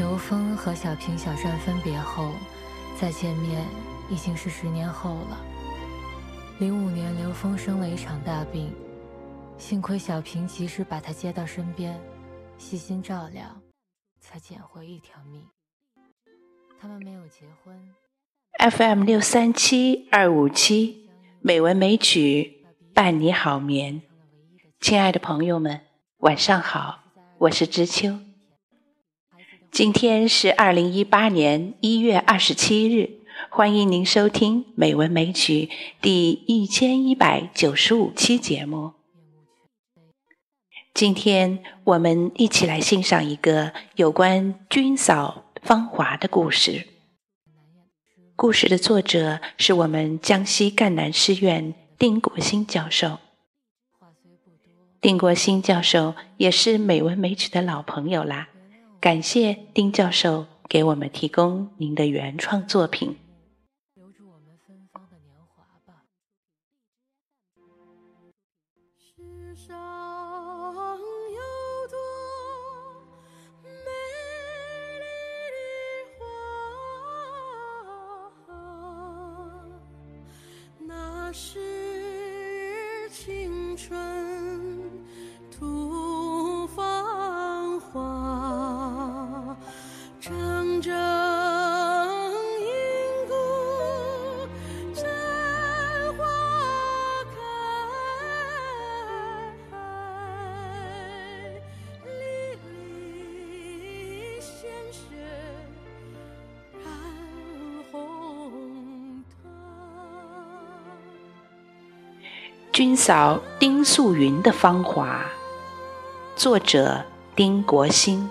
刘峰和小平、小善分别后，再见面已经是十年后了。零五年，刘峰生了一场大病，幸亏小平及时把他接到身边，细心照料，才捡回一条命。他们没有结婚。FM 六三七二五七，美文美曲伴你好眠。亲爱的朋友们，晚上好，我是知秋。今天是二零一八年一月二十七日。欢迎您收听《美文美曲》第一千一百九十五期节目。今天我们一起来欣赏一个有关军嫂芳华的故事。故事的作者是我们江西赣南师院丁国兴教授。丁国兴教授也是《美文美曲》的老朋友啦，感谢丁教授给我们提供您的原创作品。留住我们芬芳的年华吧。世上有朵美丽的花那是青春。军嫂丁素云的芳华，作者丁国兴。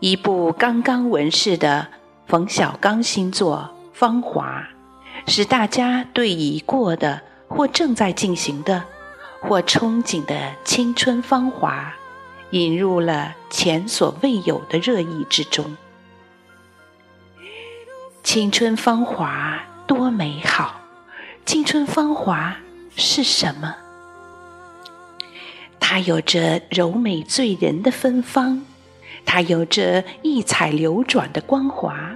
一部刚刚问世的冯小刚新作《芳华》，使大家对已过的或正在进行的或憧憬的青春芳华，引入了前所未有的热议之中。青春芳华多美好，青春芳华是什么？它有着柔美醉人的芬芳，它有着异彩流转的光华。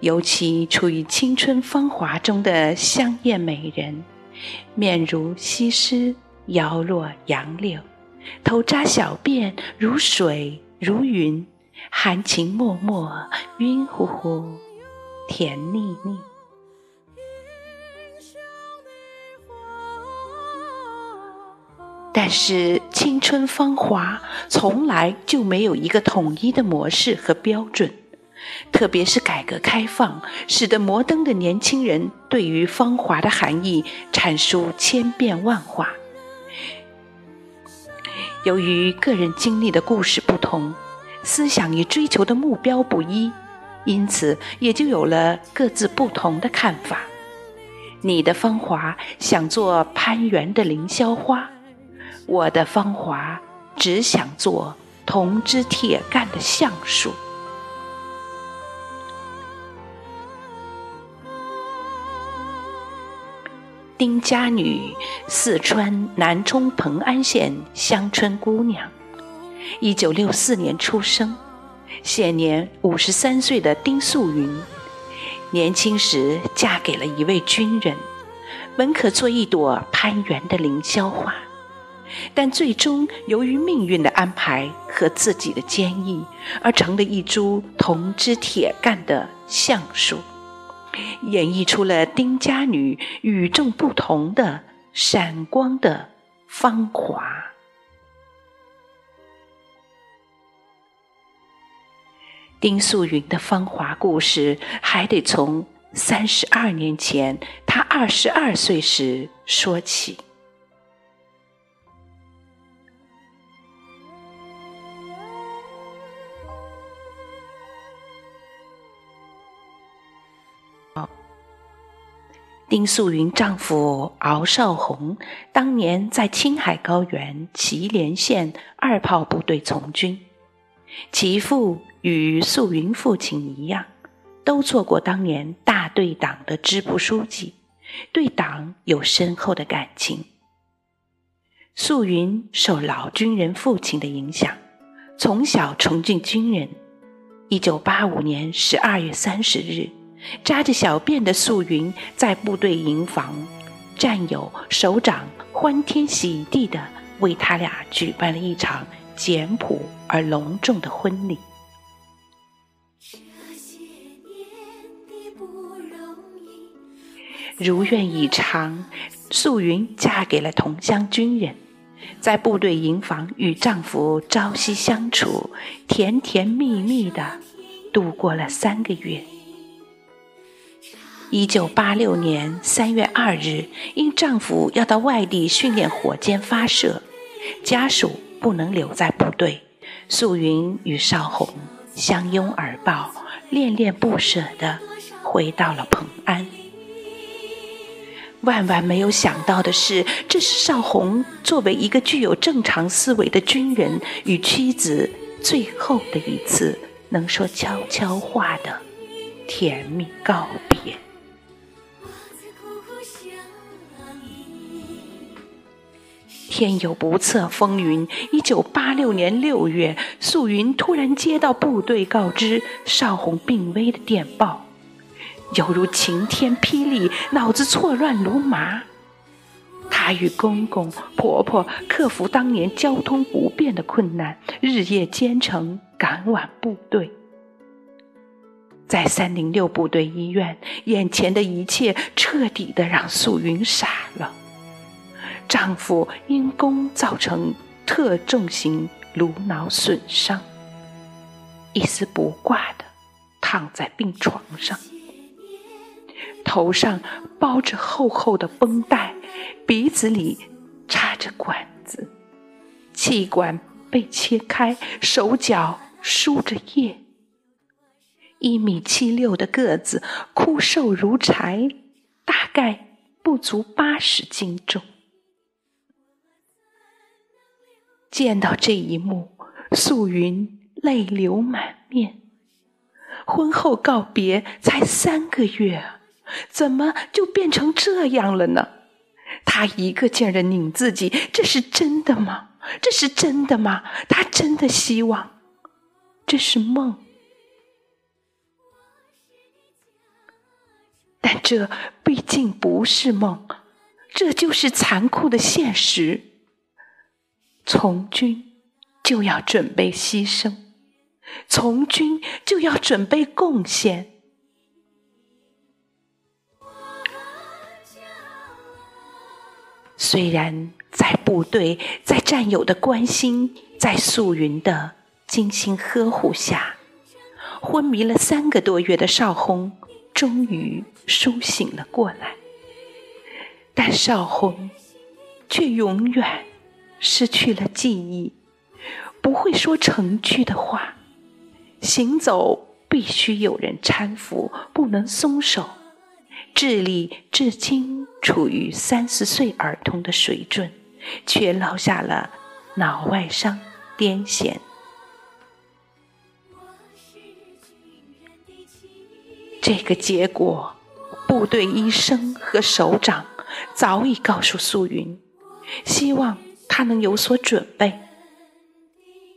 尤其处于青春芳华中的香艳美人，面如西施，腰若杨柳，头扎小辫如水如云。含情脉脉，晕乎乎，甜腻腻。但是青春芳华从来就没有一个统一的模式和标准，特别是改革开放，使得摩登的年轻人对于芳华的含义阐述千变万化。由于个人经历的故事不同。思想与追求的目标不一，因此也就有了各自不同的看法。你的芳华想做攀援的凌霄花，我的芳华只想做铜枝铁干的橡树。丁家女，四川南充蓬安县乡村姑娘。一九六四年出生，现年五十三岁的丁素云，年轻时嫁给了一位军人，本可做一朵攀援的凌霄花，但最终由于命运的安排和自己的坚毅，而成了一株铜枝铁干的橡树，演绎出了丁家女与众不同的闪光的芳华。丁素云的芳华故事，还得从三十二年前，她二十二岁时说起。丁素云丈夫敖少红当年在青海高原祁连县二炮部队从军，其父。与素云父亲一样，都做过当年大队党的支部书记，对党有深厚的感情。素云受老军人父亲的影响，从小崇敬军人。一九八五年十二月三十日，扎着小辫的素云在部队营房，战友首长欢天喜地地为他俩举办了一场简朴而隆重的婚礼。如愿以偿，素云嫁给了同乡军人，在部队营房与丈夫朝夕相处，甜甜蜜蜜的度过了三个月。一九八六年三月二日，因丈夫要到外地训练火箭发射，家属不能留在部队，素云与邵红相拥而抱，恋恋不舍的回到了蓬安。万万没有想到的是，这是邵红作为一个具有正常思维的军人与妻子最后的一次能说悄悄话的甜蜜告别。天有不测风云，一九八六年六月，素云突然接到部队告知邵红病危的电报。犹如晴天霹雳，脑子错乱如麻。她与公公婆婆克服当年交通不便的困难，日夜兼程赶往部队。在三零六部队医院，眼前的一切彻底的让素云傻了。丈夫因公造成特重型颅脑损伤，一丝不挂的躺在病床上。头上包着厚厚的绷带，鼻子里插着管子，气管被切开，手脚输着液。一米七六的个子，枯瘦如柴，大概不足八十斤重。见到这一幕，素云泪流满面。婚后告别才三个月！怎么就变成这样了呢？他一个劲儿的拧自己，这是真的吗？这是真的吗？他真的希望这是梦，但这毕竟不是梦，这就是残酷的现实。从军就要准备牺牲，从军就要准备贡献。虽然在部队，在战友的关心，在素云的精心呵护下，昏迷了三个多月的邵红终于苏醒了过来，但邵红却永远失去了记忆，不会说成句的话，行走必须有人搀扶，不能松手。智力至今处于三四岁儿童的水准，却落下了脑外伤、癫痫。这个结果，部队医生和首长早已告诉素云，希望他能有所准备。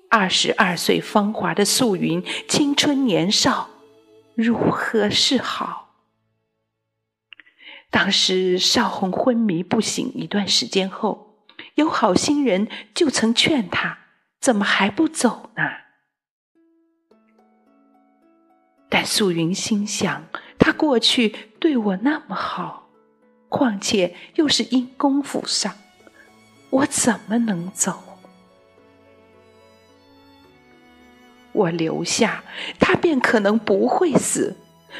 二十二岁芳华的素云，青春年少，如何是好？当时邵红昏迷不醒一段时间后，有好心人就曾劝他：“怎么还不走呢？”但素云心想，他过去对我那么好，况且又是因公府上，我怎么能走？我留下，他便可能不会死。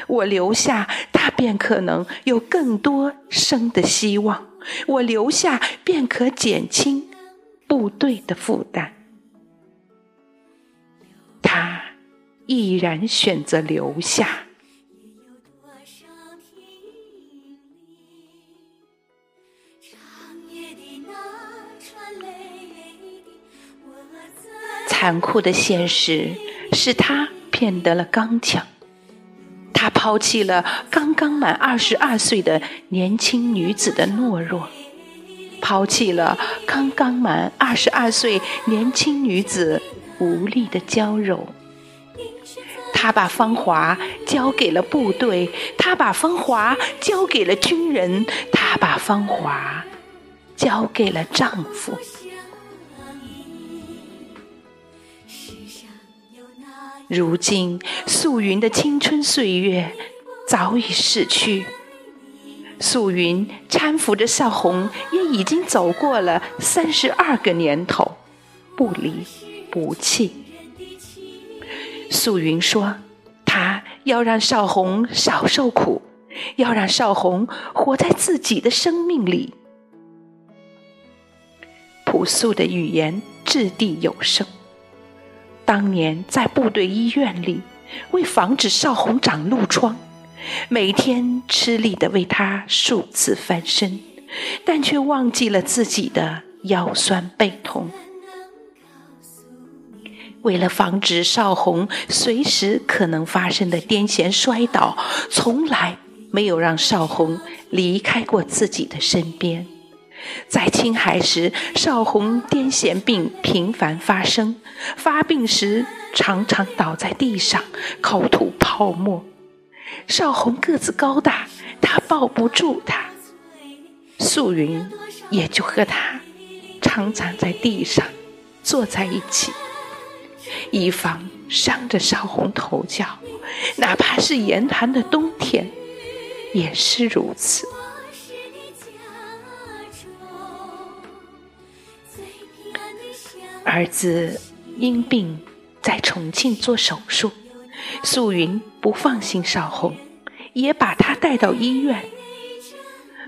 我留下，他便可能有更多生的希望；我留下，便可减轻部队的负担。他毅然选择留下。残酷的现实使他变得了刚强。他抛弃了刚刚满二十二岁的年轻女子的懦弱，抛弃了刚刚满二十二岁年轻女子无力的娇柔。他把芳华交给了部队，他把芳华交给了军人，他把芳华交给了丈夫。如今，素云的青春岁月早已逝去，素云搀扶着少红，也已经走过了三十二个年头，不离不弃。素云说：“她要让少红少受苦，要让少红活在自己的生命里。”朴素的语言掷地有声。当年在部队医院里，为防止少红长褥疮，每天吃力的为她数次翻身，但却忘记了自己的腰酸背痛。为了防止少红随时可能发生的癫痫摔倒，从来没有让少红离开过自己的身边。在青海时，少红癫痫病频繁发生，发病时常常倒在地上，口吐泡沫。少红个子高大，他抱不住他，素云也就和他常常在地上坐在一起。以防伤着少红头脚，哪怕是严寒的冬天，也是如此。儿子因病在重庆做手术，素云不放心少红，也把他带到医院。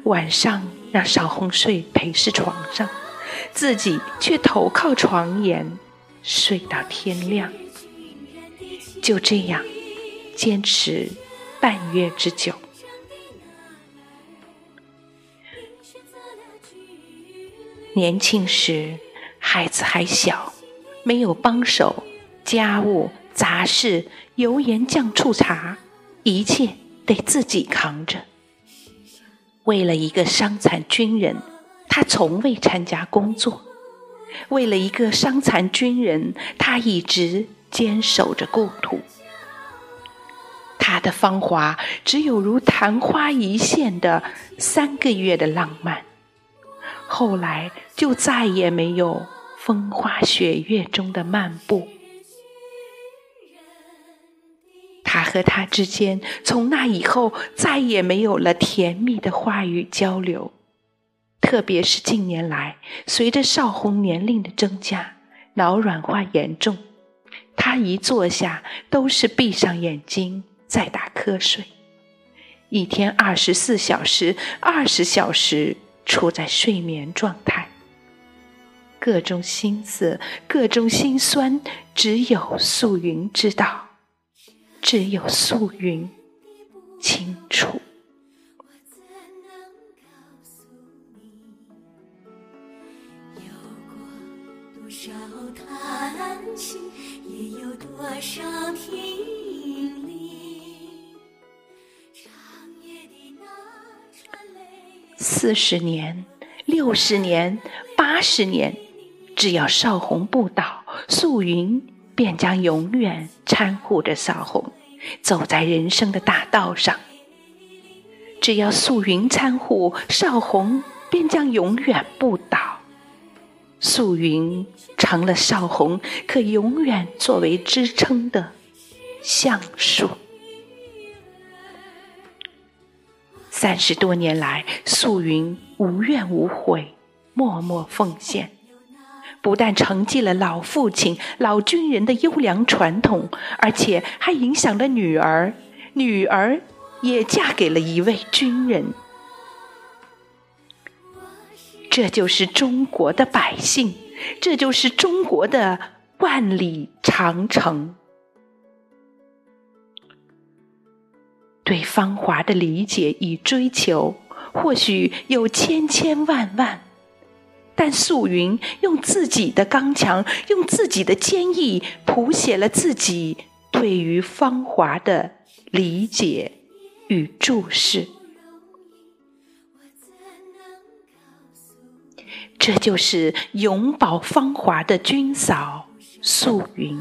晚上让少红睡陪侍床上，自己却头靠床沿。睡到天亮，就这样坚持半月之久。年轻时，孩子还小，没有帮手，家务杂事、油盐酱醋茶，一切得自己扛着。为了一个伤残军人，他从未参加工作。为了一个伤残军人，他一直坚守着故土。他的芳华只有如昙花一现的三个月的浪漫，后来就再也没有风花雪月中的漫步。他和他之间，从那以后再也没有了甜蜜的话语交流。特别是近年来，随着少红年龄的增加，脑软化严重，他一坐下都是闭上眼睛在打瞌睡，一天二十四小时，二十小时处在睡眠状态，各种心思，各种心酸，只有素云知道，只有素云清楚。四十年、六十年、八十年，只要少红不倒，素云便将永远搀护着少红，走在人生的大道上。只要素云搀护少红，便将永远不倒。素云成了少红可永远作为支撑的橡树。三十多年来，素云无怨无悔，默默奉献，不但承继了老父亲、老军人的优良传统，而且还影响了女儿，女儿也嫁给了一位军人。这就是中国的百姓，这就是中国的万里长城。对芳华的理解与追求，或许有千千万万，但素云用自己的刚强，用自己的坚毅，谱写了自己对于芳华的理解与注释。这就是永葆芳华的军嫂素云，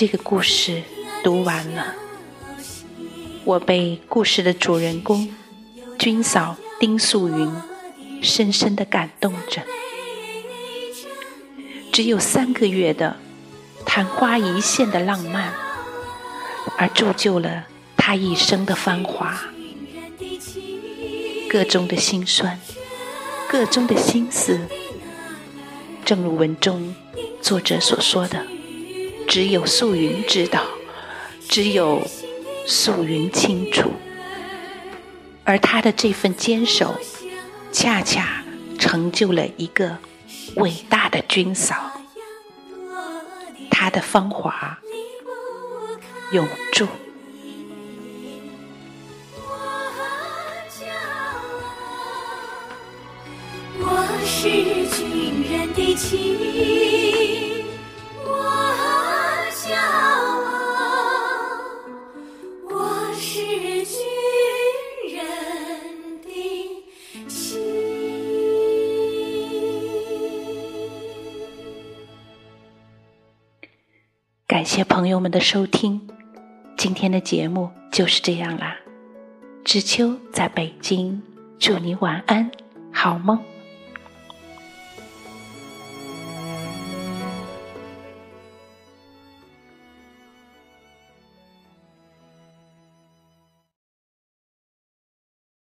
这个故事读完了，我被故事的主人公军嫂丁素云深深的感动着。只有三个月的昙花一现的浪漫，而铸就了他一生的芳华。个中的心酸，个中的心思，正如文中作者所说的，只有素云知道，只有素云清楚。而他的这份坚守，恰恰成就了一个。伟大的军嫂，她的芳华永驻。我是军人的妻，感谢朋友们的收听，今天的节目就是这样啦。知秋在北京，祝你晚安，好梦。